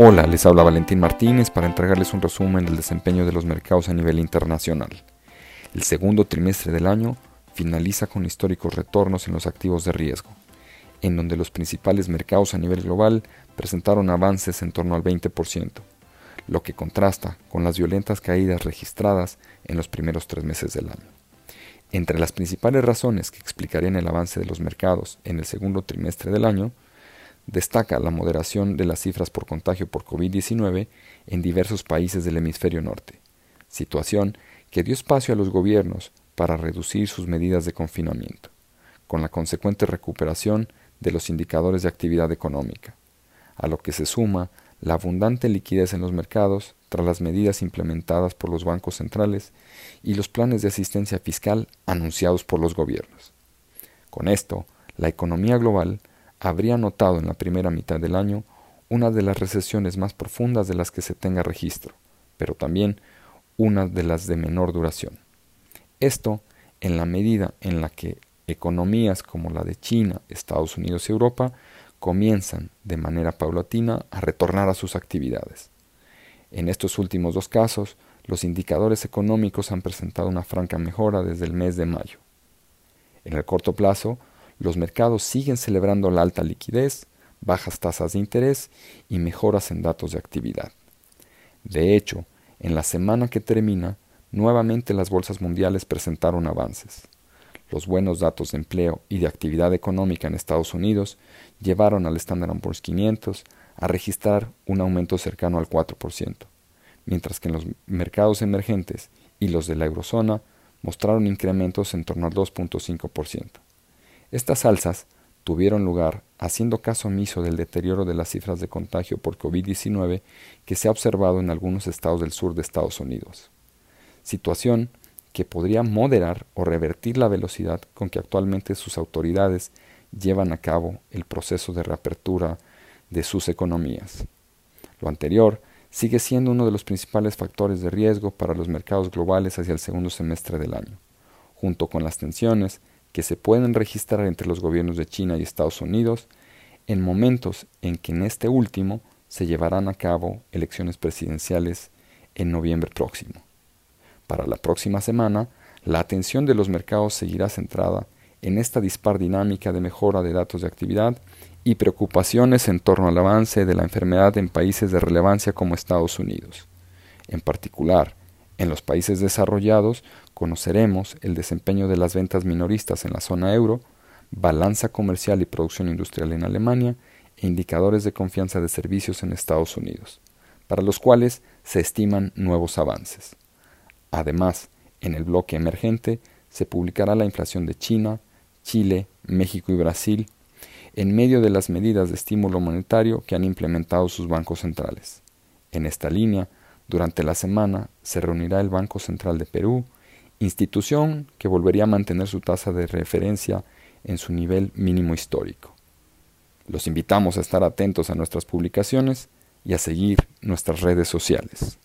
Hola, les habla Valentín Martínez para entregarles un resumen del desempeño de los mercados a nivel internacional. El segundo trimestre del año finaliza con históricos retornos en los activos de riesgo, en donde los principales mercados a nivel global presentaron avances en torno al 20%, lo que contrasta con las violentas caídas registradas en los primeros tres meses del año. Entre las principales razones que explicarían el avance de los mercados en el segundo trimestre del año, destaca la moderación de las cifras por contagio por COVID-19 en diversos países del hemisferio norte, situación que dio espacio a los gobiernos para reducir sus medidas de confinamiento, con la consecuente recuperación de los indicadores de actividad económica, a lo que se suma la abundante liquidez en los mercados tras las medidas implementadas por los bancos centrales y los planes de asistencia fiscal anunciados por los gobiernos. Con esto, la economía global habría notado en la primera mitad del año una de las recesiones más profundas de las que se tenga registro, pero también una de las de menor duración. Esto en la medida en la que economías como la de China, Estados Unidos y Europa comienzan de manera paulatina a retornar a sus actividades. En estos últimos dos casos, los indicadores económicos han presentado una franca mejora desde el mes de mayo. En el corto plazo, los mercados siguen celebrando la alta liquidez, bajas tasas de interés y mejoras en datos de actividad. De hecho, en la semana que termina, nuevamente las bolsas mundiales presentaron avances. Los buenos datos de empleo y de actividad económica en Estados Unidos llevaron al Standard Poor's 500 a registrar un aumento cercano al 4%, mientras que en los mercados emergentes y los de la eurozona mostraron incrementos en torno al 2.5%. Estas alzas tuvieron lugar haciendo caso omiso del deterioro de las cifras de contagio por COVID-19 que se ha observado en algunos estados del sur de Estados Unidos. Situación que podría moderar o revertir la velocidad con que actualmente sus autoridades llevan a cabo el proceso de reapertura de sus economías. Lo anterior sigue siendo uno de los principales factores de riesgo para los mercados globales hacia el segundo semestre del año, junto con las tensiones que se pueden registrar entre los gobiernos de China y Estados Unidos en momentos en que en este último se llevarán a cabo elecciones presidenciales en noviembre próximo. Para la próxima semana, la atención de los mercados seguirá centrada en esta dispar dinámica de mejora de datos de actividad y preocupaciones en torno al avance de la enfermedad en países de relevancia como Estados Unidos. En particular, en los países desarrollados conoceremos el desempeño de las ventas minoristas en la zona euro, balanza comercial y producción industrial en Alemania e indicadores de confianza de servicios en Estados Unidos, para los cuales se estiman nuevos avances. Además, en el bloque emergente se publicará la inflación de China, Chile, México y Brasil, en medio de las medidas de estímulo monetario que han implementado sus bancos centrales. En esta línea, durante la semana se reunirá el Banco Central de Perú, institución que volvería a mantener su tasa de referencia en su nivel mínimo histórico. Los invitamos a estar atentos a nuestras publicaciones y a seguir nuestras redes sociales.